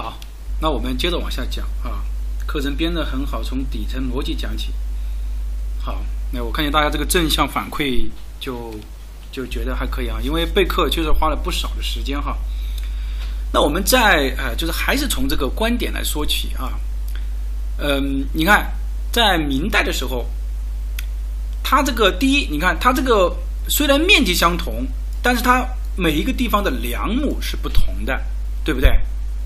好，那我们接着往下讲啊。课程编得很好，从底层逻辑讲起。好，那我看见大家这个正向反馈，就就觉得还可以啊。因为备课确实花了不少的时间哈。那我们再呃，就是还是从这个观点来说起啊。嗯，你看，在明代的时候，它这个第一，你看它这个虽然面积相同，但是它每一个地方的梁亩是不同的，对不对？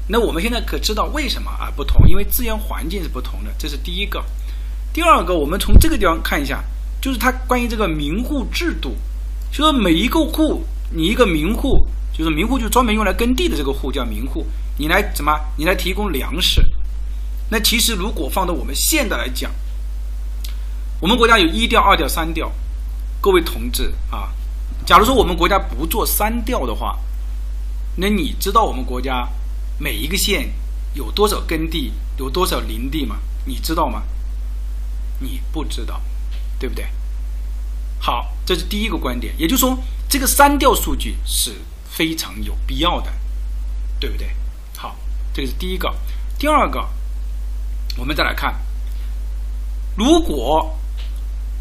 那我们现在可知道为什么啊不同？因为资源环境是不同的，这是第一个。第二个，我们从这个地方看一下，就是它关于这个民户制度，就说每一个户，你一个民户，就是民户，就专门用来耕地的这个户叫民户，你来怎么？你来提供粮食。那其实如果放到我们现在来讲，我们国家有一调、二调、三调，各位同志啊，假如说我们国家不做三调的话，那你知道我们国家？每一个县有多少耕地，有多少林地嘛？你知道吗？你不知道，对不对？好，这是第一个观点，也就是说，这个删掉数据是非常有必要的，对不对？好，这个是第一个。第二个，我们再来看，如果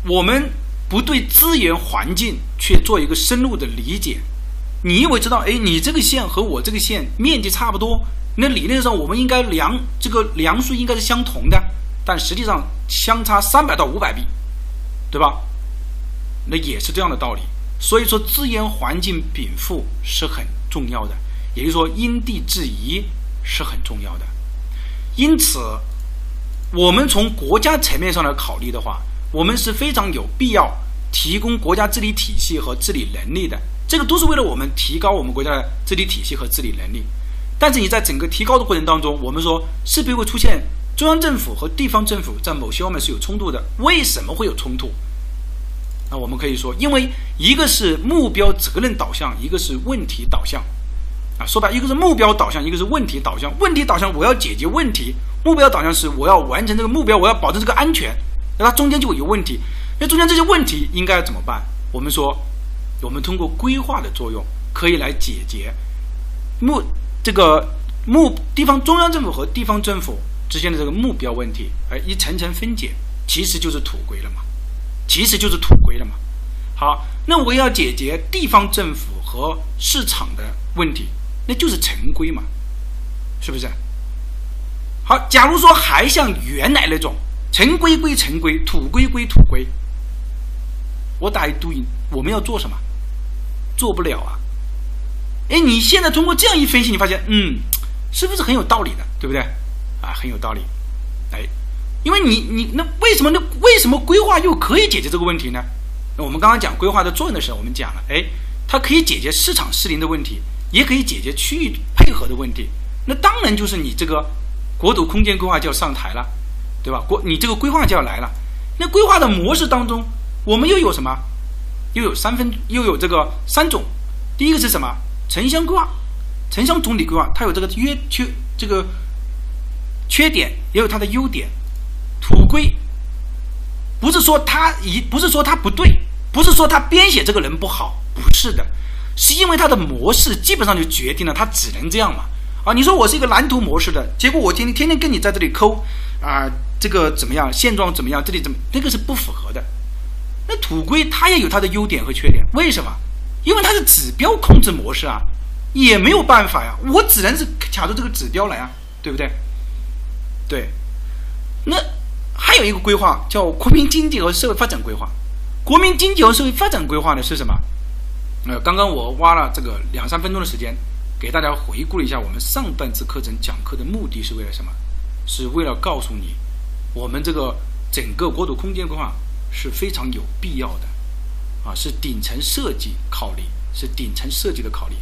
我们不对资源环境去做一个深入的理解。你以为知道？哎，你这个线和我这个线面积差不多，那理论上我们应该量这个量数应该是相同的，但实际上相差三百到五百米，对吧？那也是这样的道理。所以说，资源环境禀赋是很重要的，也就是说，因地制宜是很重要的。因此，我们从国家层面上来考虑的话，我们是非常有必要提供国家治理体系和治理能力的。这个都是为了我们提高我们国家的治理体系和治理能力，但是你在整个提高的过程当中，我们说势必会出现中央政府和地方政府在某些方面是有冲突的。为什么会有冲突？那我们可以说，因为一个是目标责任导向，一个是问题导向。啊，说白，一个是目标导向，一个是问题导向。问题导向，我要解决问题；目标导向是我要完成这个目标，我要保证这个安全。那它中间就会有问题。那中间这些问题应该怎么办？我们说。我们通过规划的作用，可以来解决目这个目地方中央政府和地方政府之间的这个目标问题，而一层层分解，其实就是土规了嘛，其实就是土规了嘛。好，那我要解决地方政府和市场的问题，那就是城规嘛，是不是？好，假如说还像原来那种城规归城规，土规归土规，我打一读音，我们要做什么？做不了啊！哎，你现在通过这样一分析，你发现，嗯，是不是很有道理的，对不对？啊，很有道理。哎，因为你你那为什么那为什么规划又可以解决这个问题呢？那我们刚刚讲规划的作用的时候，我们讲了，哎，它可以解决市场失灵的问题，也可以解决区域配合的问题。那当然就是你这个国土空间规划就要上台了，对吧？国你这个规划就要来了。那规划的模式当中，我们又有什么？又有三分，又有这个三种。第一个是什么？城乡规划，城乡总体规划，它有这个约缺这个缺点，也有它的优点。土规不是说它一，不是说它不对，不是说他编写这个人不好，不是的，是因为它的模式基本上就决定了它只能这样嘛。啊，你说我是一个蓝图模式的，结果我天天天天跟你在这里抠啊，这个怎么样？现状怎么样？这里怎么？那个是不符合的。那土规它也有它的优点和缺点，为什么？因为它是指标控制模式啊，也没有办法呀，我只能是卡着这个指标来啊，对不对？对。那还有一个规划叫国民经济和社会发展规划。国民经济和社会发展规划呢是什么？呃，刚刚我花了这个两三分钟的时间，给大家回顾了一下我们上半次课程讲课的目的是为了什么？是为了告诉你，我们这个整个国土空间规划。是非常有必要的，啊，是顶层设计考虑，是顶层设计的考虑。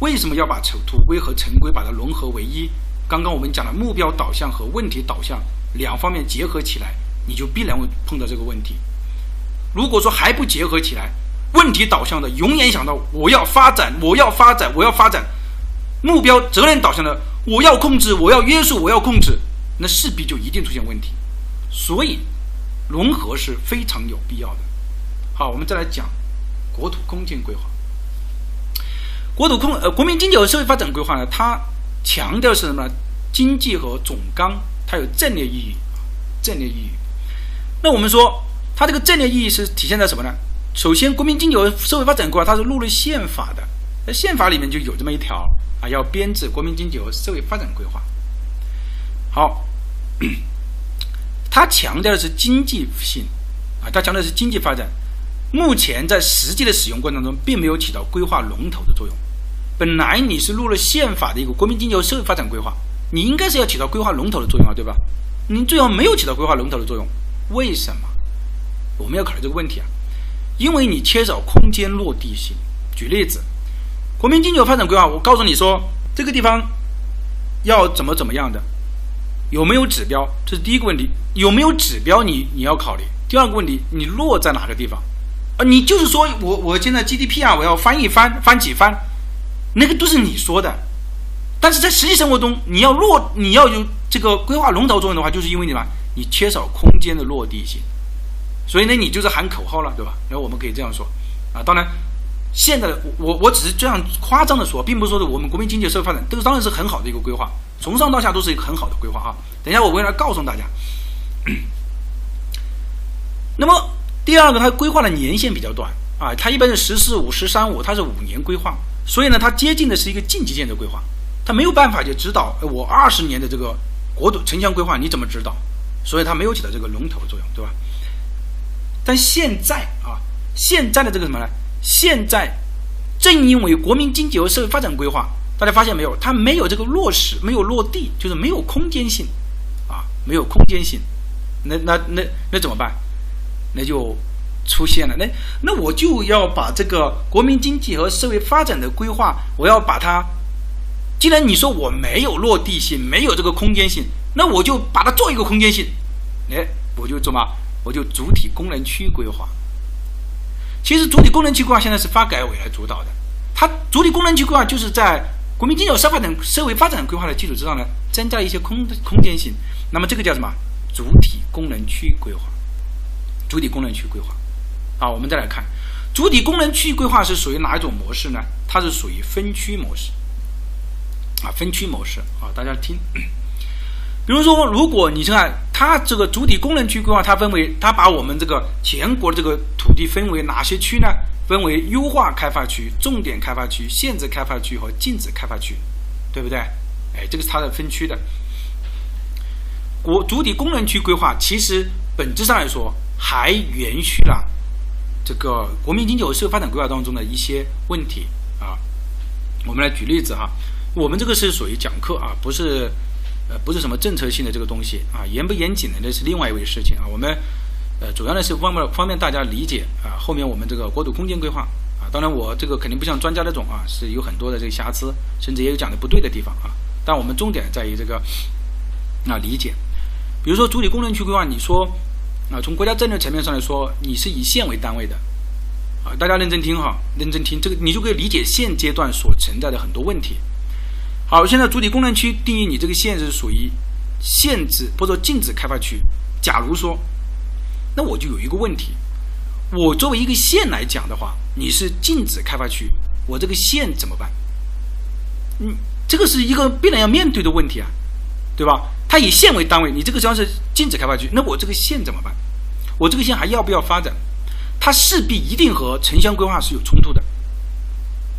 为什么要把土土规和城规把它融合为一？刚刚我们讲了目标导向和问题导向两方面结合起来，你就必然会碰到这个问题。如果说还不结合起来，问题导向的永远想到我要发展，我要发展，我要发展；目标责任导向的我要控制，我要约束，我要控制，那势必就一定出现问题。所以。融合是非常有必要的。好，我们再来讲国土空间规划。国土空呃，国民经济和社会发展规划呢，它强调是什么呢？经济和总纲它有战略意义，战略意义。那我们说它这个战略意义是体现在什么呢？首先，国民经济和社会发展规划它是入了宪法的，在宪法里面就有这么一条啊，要编制国民经济和社会发展规划。好，它强调的是经济性啊，它强调的是经济发展。目前在实际的使用过程中，并没有起到规划龙头的作用。本来你是入了宪法的一个国民经济和社会发展规划，你应该是要起到规划龙头的作用啊，对吧？你最后没有起到规划龙头的作用，为什么？我们要考虑这个问题啊，因为你缺少空间落地性。举例子，国民经济发展规划，我告诉你说这个地方要怎么怎么样的，有没有指标？这是第一个问题，有没有指标？你你要考虑。第二个问题，你落在哪个地方？啊，你就是说我我现在 GDP 啊，我要翻一翻，翻几番，那个都是你说的，但是在实际生活中，你要落，你要有这个规划龙头作用的话，就是因为你嘛，你缺少空间的落地性，所以呢，你就是喊口号了，对吧？然后我们可以这样说，啊，当然，现在的我我只是这样夸张的说，并不是说的我们国民经济社会发展，这个当然是很好的一个规划，从上到下都是一个很好的规划啊。等一下我会来告诉大家，那么。第二个，它规划的年限比较短啊，它一般是“十四五”“十三五”，它是五年规划，所以呢，它接近的是一个近期建设规划，它没有办法去指导我二十年的这个国土城乡规划，你怎么指导？所以它没有起到这个龙头作用，对吧？但现在啊，现在的这个什么呢？现在正因为国民经济和社会发展规划，大家发现没有？它没有这个落实，没有落地，就是没有空间性啊，没有空间性，那那那那怎么办？那就出现了，那那我就要把这个国民经济和社会发展的规划，我要把它，既然你说我没有落地性，没有这个空间性，那我就把它做一个空间性，哎，我就怎么，我就主体功能区规划。其实主体功能区规划现在是发改委来主导的，它主体功能区规划就是在国民经济和社会发展社会发展规划的基础之上呢，增加一些空空间性，那么这个叫什么？主体功能区规划。主体功能区规划，啊，我们再来看，主体功能区规划是属于哪一种模式呢？它是属于分区模式，啊，分区模式啊，大家听。比如说，如果你看它这个主体功能区规划，它分为，它把我们这个全国这个土地分为哪些区呢？分为优化开发区、重点开发区、限制开发区和禁止开发区，对不对？哎，这个是它的分区的。国主体功能区规划其实本质上来说。还延续了这个国民经济和社会发展规划当中的一些问题啊，我们来举例子哈。我们这个是属于讲课啊，不是呃不是什么政策性的这个东西啊，严不严谨的那是另外一回事情啊。我们呃主要呢是方便方便大家理解啊，后面我们这个国土空间规划啊，当然我这个肯定不像专家那种啊，是有很多的这个瑕疵，甚至也有讲的不对的地方啊。但我们重点在于这个啊理解，比如说主体功能区规划，你说。啊，从国家战略层面上来说，你是以县为单位的，啊，大家认真听哈，认真听，这个你就可以理解现阶段所存在的很多问题。好，现在主体功能区定义你这个县是属于限制或者禁止开发区。假如说，那我就有一个问题，我作为一个县来讲的话，你是禁止开发区，我这个县怎么办？嗯，这个是一个必然要面对的问题啊，对吧？它以县为单位，你这个地方是禁止开发区，那我这个县怎么办？我这个县还要不要发展？它势必一定和城乡规划是有冲突的。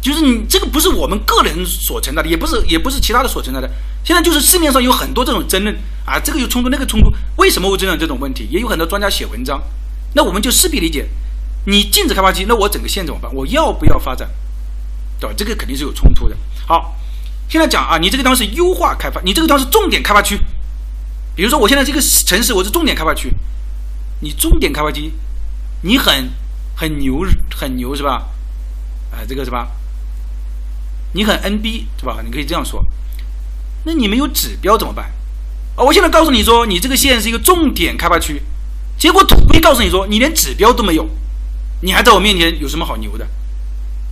就是你这个不是我们个人所存在的，也不是也不是其他的所存在的。现在就是市面上有很多这种争论啊，这个有冲突，那个冲突，为什么会出现这种问题？也有很多专家写文章。那我们就势必理解，你禁止开发区，那我整个县怎么办？我要不要发展？对吧？这个肯定是有冲突的。好，现在讲啊，你这个地方是优化开发，你这个地方是重点开发区。比如说，我现在这个城市我是重点开发区，你重点开发区，你很很牛很牛是吧？哎，这个是吧？你很 NB 是吧？你可以这样说。那你没有指标怎么办？啊，我现在告诉你说，你这个县是一个重点开发区，结果土地告诉你说你连指标都没有，你还在我面前有什么好牛的？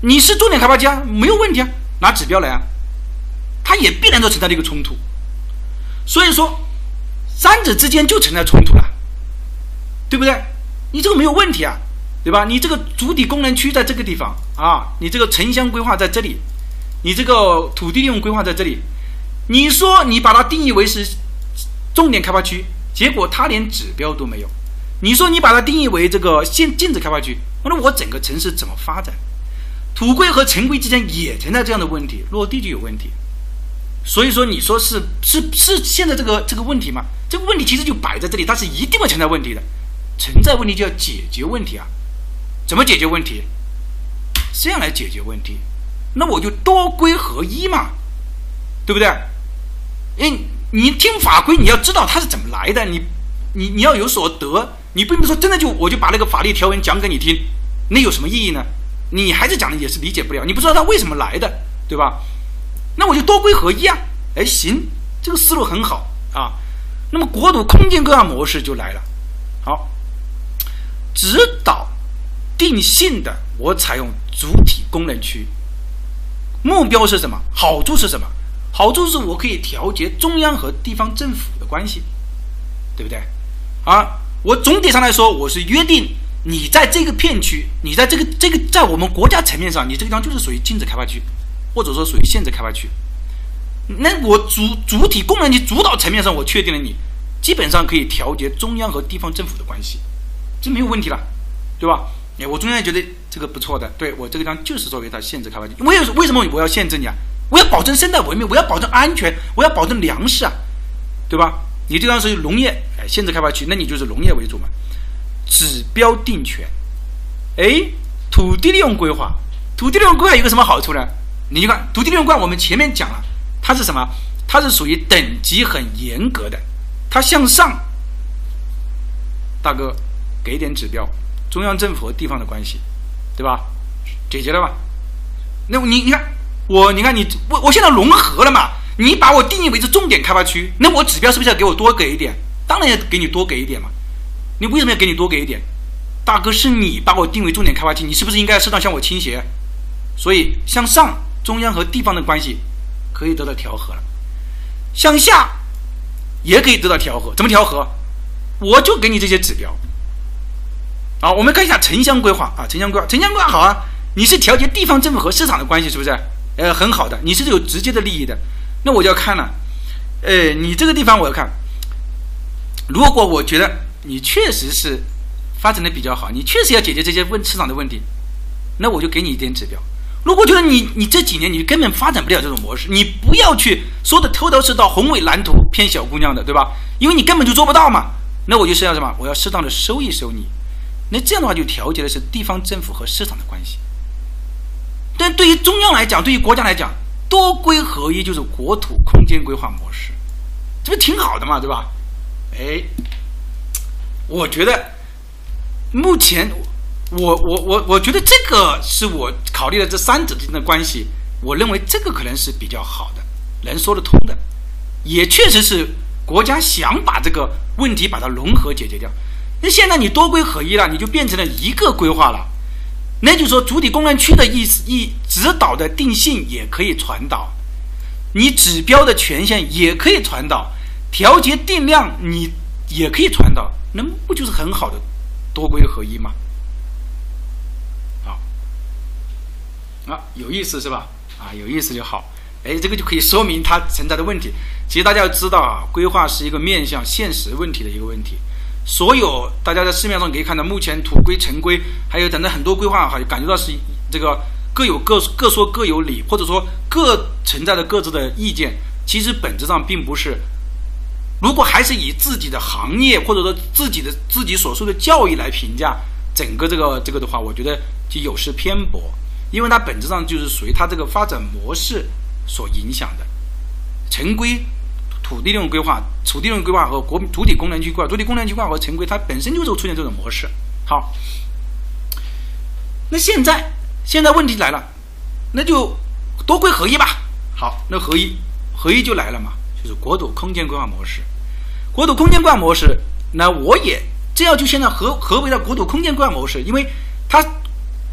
你是重点开发区啊，没有问题啊，拿指标来啊，它也必然都存在这个冲突，所以说。三者之间就存在冲突了，对不对？你这个没有问题啊，对吧？你这个主体功能区在这个地方啊，你这个城乡规划在这里，你这个土地利用规划在这里，你说你把它定义为是重点开发区，结果它连指标都没有。你说你把它定义为这个限禁止开发区，那我整个城市怎么发展？土规和城规之间也存在这样的问题，落地就有问题。所以说，你说是是是现在这个这个问题吗？这个问题其实就摆在这里，它是一定会存在问题的。存在问题就要解决问题啊！怎么解决问题？这样来解决问题，那我就多规合一嘛，对不对？哎，你听法规，你要知道它是怎么来的，你你你要有所得，你并不是说真的就我就把那个法律条文讲给你听，那有什么意义呢？你孩子讲的也是理解不了，你不知道它为什么来的，对吧？那我就多规合一啊！哎，行，这个思路很好啊。那么国土空间规划模式就来了，好，指导定性的，我采用主体功能区，目标是什么？好处是什么？好处是我可以调节中央和地方政府的关系，对不对？啊，我总体上来说，我是约定你在这个片区，你在这个这个在我们国家层面上，你这个地方就是属于禁止开发区。或者说属于限制开发区，那我主主体功能你主导层面上我确定了你，基本上可以调节中央和地方政府的关系，这没有问题了，对吧？哎，我中央觉得这个不错的，对我这个地方就是作为它限制开发区，为为什么我要限制你啊？我要保证生态文明，我要保证安全，我要保证粮食啊，对吧？你这地方是农业，哎，限制开发区，那你就是农业为主嘛。指标定权，哎，土地利用规划，土地利用规划有个什么好处呢？你就看土地利用规划，我们前面讲了，它是什么？它是属于等级很严格的，它向上，大哥给点指标，中央政府和地方的关系，对吧？解决了吧？那你你看我，你看你我我现在融合了嘛？你把我定义为是重点开发区，那我指标是不是要给我多给一点？当然要给你多给一点嘛。你为什么要给你多给一点？大哥是你把我定为重点开发区，你是不是应该适当向我倾斜？所以向上。中央和地方的关系可以得到调和了，向下也可以得到调和。怎么调和？我就给你这些指标。好，我们看一下城乡规划啊，城乡规划，城乡规划好啊，你是调节地方政府和市场的关系，是不是？呃，很好的，你是有直接的利益的。那我就要看了，呃，你这个地方我要看，如果我觉得你确实是发展的比较好，你确实要解决这些问市场的问题，那我就给你一点指标。如果觉得你你这几年你根本发展不了这种模式，你不要去说的头头是道、宏伟蓝图骗小姑娘的，对吧？因为你根本就做不到嘛。那我就是要什么？我要适当的收一收你。那这样的话就调节的是地方政府和市场的关系。但对于中央来讲，对于国家来讲，多规合一就是国土空间规划模式，这不挺好的嘛，对吧？哎，我觉得目前。我我我我觉得这个是我考虑的这三者之间的关系，我认为这个可能是比较好的，能说得通的，也确实是国家想把这个问题把它融合解决掉。那现在你多规合一了，你就变成了一个规划了，那就是说主体功能区的意思一指导的定性也可以传导，你指标的权限也可以传导，调节定量你也可以传导，那不就是很好的多规合一吗？好啊，有意思是吧？啊，有意思就好。哎，这个就可以说明它存在的问题。其实大家要知道啊，规划是一个面向现实问题的一个问题。所有大家在市面上可以看到，目前土规、城规，还有等等很多规划哈，感觉到是这个各有各各说各有理，或者说各存在着各自的意见。其实本质上并不是。如果还是以自己的行业或者说自己的自己所受的教育来评价整个这个这个的话，我觉得就有失偏颇。因为它本质上就是属于它这个发展模式所影响的，城规、土地利用规划、土地利用规划和国主体功能区规划、主体功能区规划和城规，它本身就是出现这种模式。好，那现在现在问题来了，那就多规合一吧。好，那合一合一就来了嘛，就是国土空间规划模式。国土空间规划模式，那我也这样就现在合合为了国土空间规划模式，因为它。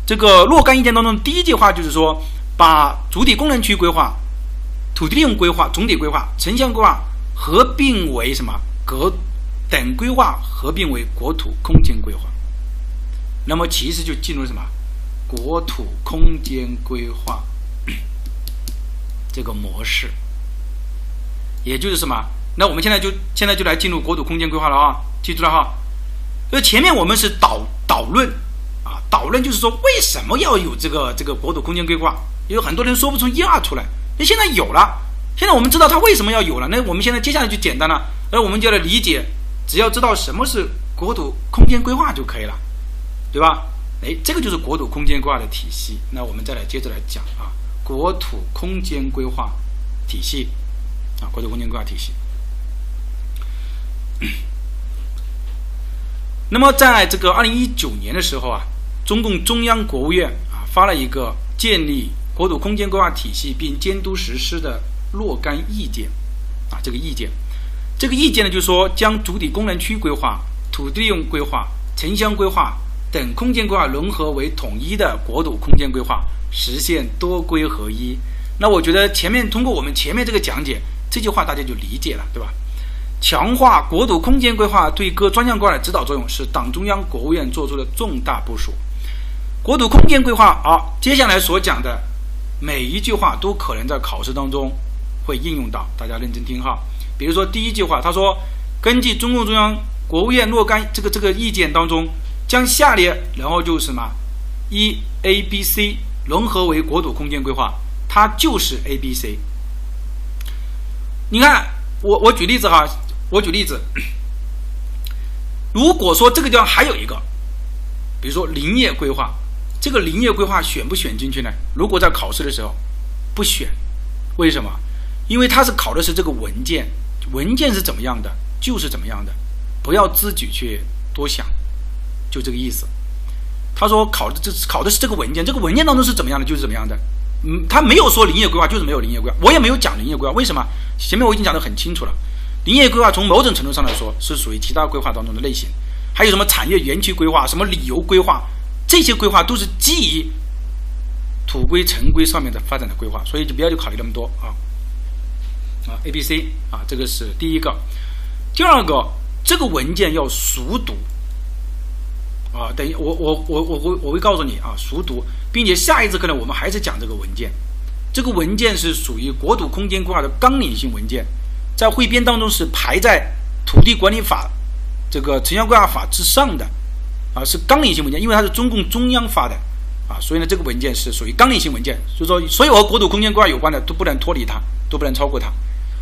这个若干意见当中，第一句话就是说，把主体功能区规划、土地利用规划、总体规划、城乡规划合并为什么？各等规划合并为国土空间规划。那么其实就进入什么？国土空间规划这个模式。也就是什么？那我们现在就现在就来进入国土空间规划了啊，记住了哈。那前面我们是导导论啊，导论就是说为什么要有这个这个国土空间规划？有很多人说不出一二出来。那现在有了，现在我们知道它为什么要有了。那我们现在接下来就简单了，而我们就来理解，只要知道什么是国土空间规划就可以了，对吧？哎，这个就是国土空间规划的体系。那我们再来接着来讲啊，国土空间规划体系啊，国土空间规划体系。那么，在这个二零一九年的时候啊，中共中央国务院啊发了一个建立国土空间规划体系并监督实施的若干意见啊，这个意见，这个意见呢，就是说将主体功能区规划、土地用规划、城乡规划等空间规划融合为统一的国土空间规划，实现多规合一。那我觉得前面通过我们前面这个讲解，这句话大家就理解了，对吧？强化国土空间规划对各专项规划的指导作用，是党中央、国务院做出的重大部署。国土空间规划啊，接下来所讲的每一句话都可能在考试当中会应用到，大家认真听哈。比如说第一句话，他说：“根据中共中央、国务院若干这个这个意见当中，将下列然后就是什么一 A、B、C 融合为国土空间规划，它就是 A、B、C。你看，我我举例子哈。”我举例子，如果说这个地方还有一个，比如说林业规划，这个林业规划选不选进去呢？如果在考试的时候不选，为什么？因为他是考的是这个文件，文件是怎么样的就是怎么样的，不要自己去多想，就这个意思。他说考的这考的是这个文件，这个文件当中是怎么样的就是怎么样的。嗯，他没有说林业规划就是没有林业规划，我也没有讲林业规划，为什么？前面我已经讲得很清楚了。林业规划从某种程度上来说是属于其他规划当中的类型，还有什么产业园区规划、什么旅游规划，这些规划都是基于土规、城规上面的发展的规划，所以就不要去考虑那么多啊。啊，A、B、C 啊，这个是第一个。第二个，这个文件要熟读啊。等于我我我我会我会告诉你啊，熟读，并且下一次课呢，我们还是讲这个文件。这个文件是属于国土空间规划的纲领性文件。在汇编当中是排在土地管理法、这个城乡规划法之上的，啊，是纲领性文件，因为它是中共中央发的，啊，所以呢，这个文件是属于纲领性文件，所以说所有和国土空间规划有关的都不能脱离它，都不能超过它，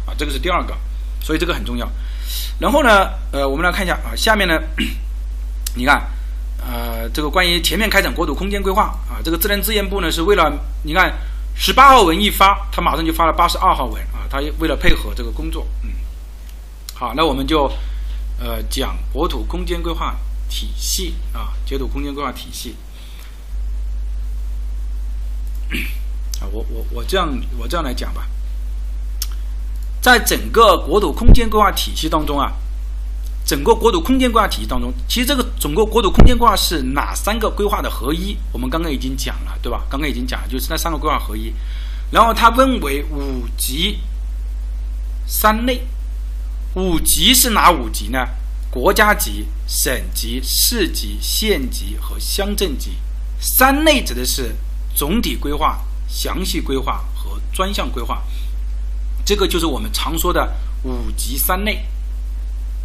啊，这个是第二个，所以这个很重要。然后呢，呃，我们来看一下啊，下面呢，你看，呃，这个关于全面开展国土空间规划啊，这个智能资源部呢是为了，你看，十八号文一发，他马上就发了八十二号文啊。他为了配合这个工作，嗯，好，那我们就呃讲国土空间规划体系啊，国土空间规划体系啊，我我我这样我这样来讲吧，在整个国土空间规划体系当中啊，整个国土空间规划体系当中，其实这个整个国土空间规划是哪三个规划的合一？我们刚刚已经讲了，对吧？刚刚已经讲了，就是那三个规划合一，然后它分为五级。三类，五级是哪五级呢？国家级、省级、市级、县级和乡镇级。三类指的是总体规划、详细规划和专项规划。这个就是我们常说的五级三类。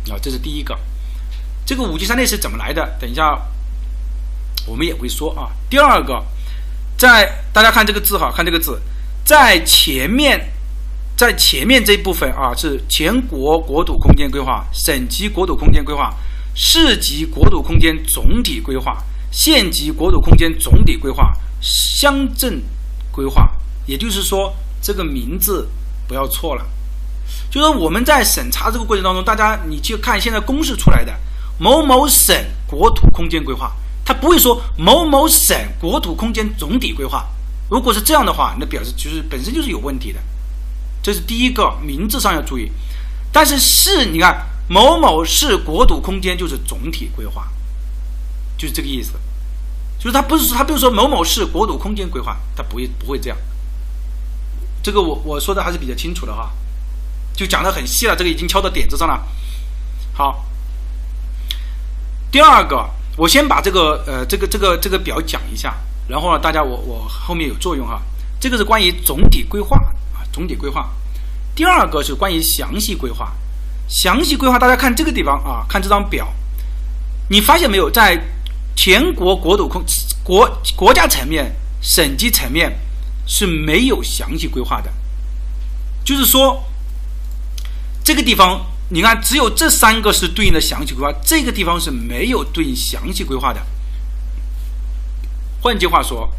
啊，这是第一个。这个五级三类是怎么来的？等一下我们也会说啊。第二个，在大家看这个字哈，看这个字，在前面。在前面这部分啊，是全国国土空间规划、省级国土空间规划、市级国土空间总体规划、县级国土空间总体规划、乡镇规划。也就是说，这个名字不要错了。就是我们在审查这个过程当中，大家你去看现在公示出来的某某省国土空间规划，它不会说某某省国土空间总体规划。如果是这样的话，那表示就是本身就是有问题的。这是第一个名字上要注意，但是市你看某某市国土空间就是总体规划，就是这个意思，就是他不是说他不是说某某市国土空间规划，他不会不会这样。这个我我说的还是比较清楚的哈，就讲的很细了，这个已经敲到点子上了。好，第二个我先把这个呃这个这个这个表讲一下，然后呢大家我我后面有作用哈，这个是关于总体规划。总体规划，第二个是关于详细规划。详细规划，大家看这个地方啊，看这张表，你发现没有，在全国国土空国国家层面、省级层面是没有详细规划的。就是说，这个地方你看，只有这三个是对应的详细规划，这个地方是没有对应详细规划的。换句话说，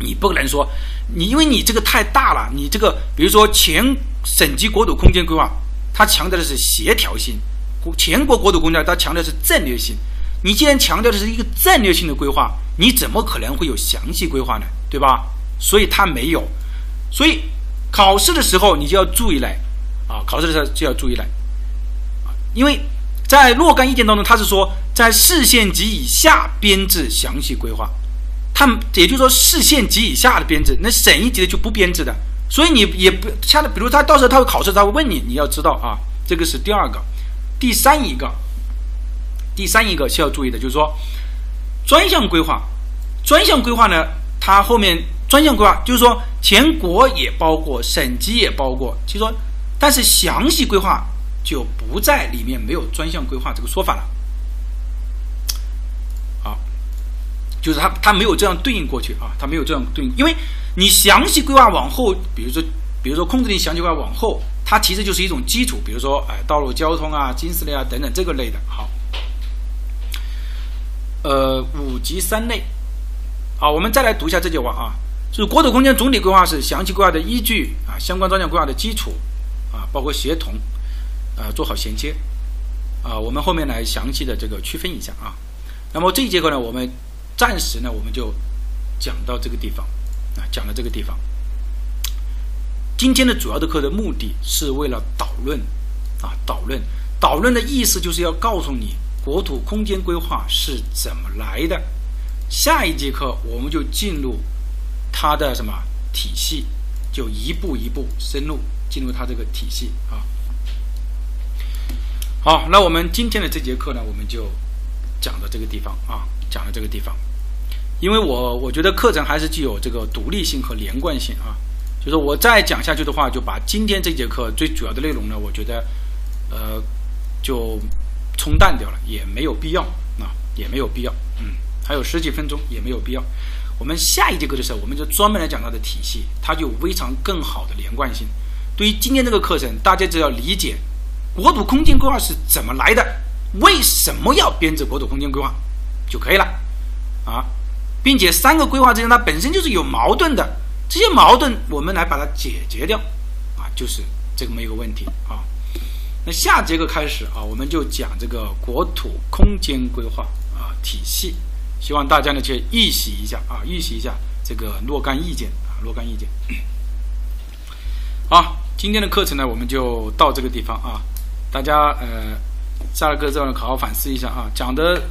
你不能说你因为你这个太大了，你这个比如说全省级国土空间规划，它强调的是协调性；全国国土空间它强调是战略性。你既然强调的是一个战略性的规划，你怎么可能会有详细规划呢？对吧？所以它没有。所以考试的时候你就要注意来啊，考试的时候就要注意来啊，因为在若干意见当中，它是说在市县级以下编制详细规划。他们也就是说，市县级以下的编制，那省一级的就不编制的，所以你也不下的，比如他到时候他会考试，他会问你，你要知道啊，这个是第二个，第三一个，第三一个需要注意的就是说，专项规划，专项规划呢，它后面专项规划就是说全国也包括，省级也包括，就说，但是详细规划就不在里面，没有专项规划这个说法了。就是它，它没有这样对应过去啊，它没有这样对应，因为你详细规划往后，比如说，比如说控制令详细规划往后，它其实就是一种基础，比如说，哎，道路交通啊、经适类啊等等这个类的。好，呃，五级三类，好，我们再来读一下这句话啊，就是国土空间总体规划是详细规划的依据啊，相关专项规划的基础啊，包括协同啊，做好衔接啊，我们后面来详细的这个区分一下啊。那么这一节课呢，我们。暂时呢，我们就讲到这个地方啊，讲到这个地方。今天的主要的课的目的是为了导论啊，导论，导论的意思就是要告诉你国土空间规划是怎么来的。下一节课我们就进入它的什么体系，就一步一步深入进入它这个体系啊。好，那我们今天的这节课呢，我们就讲到这个地方啊，讲到这个地方。因为我我觉得课程还是具有这个独立性和连贯性啊，就是我再讲下去的话，就把今天这节课最主要的内容呢，我觉得，呃，就冲淡掉了，也没有必要啊，也没有必要，嗯，还有十几分钟也没有必要。我们下一节课的时候，我们就专门来讲它的体系，它就有非常更好的连贯性。对于今天这个课程，大家只要理解国土空间规划是怎么来的，为什么要编制国土空间规划就可以了，啊。并且三个规划之间它本身就是有矛盾的，这些矛盾我们来把它解决掉，啊，就是这么一个问题啊。那下节课开始啊，我们就讲这个国土空间规划啊体系，希望大家呢去预习一下啊，预习一下这个若干意见啊，若干意见。好，今天的课程呢我们就到这个地方啊，大家呃下了课之后呢好好反思一下啊，讲的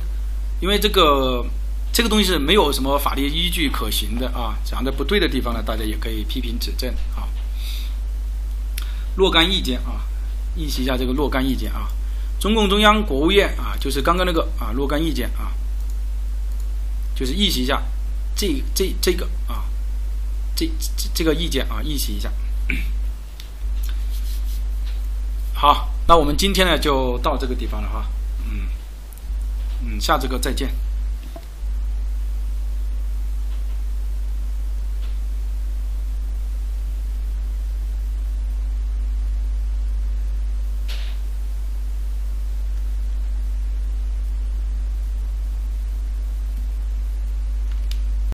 因为这个。这个东西是没有什么法律依据可行的啊，讲的不对的地方呢，大家也可以批评指正啊。若干意见啊，意习一下这个若干意见啊。中共中央、国务院啊，就是刚刚那个啊，若干意见啊，就是意习一下这这这个啊，这这这个意见啊，意习一下。好，那我们今天呢就到这个地方了哈，嗯嗯，下节课再见。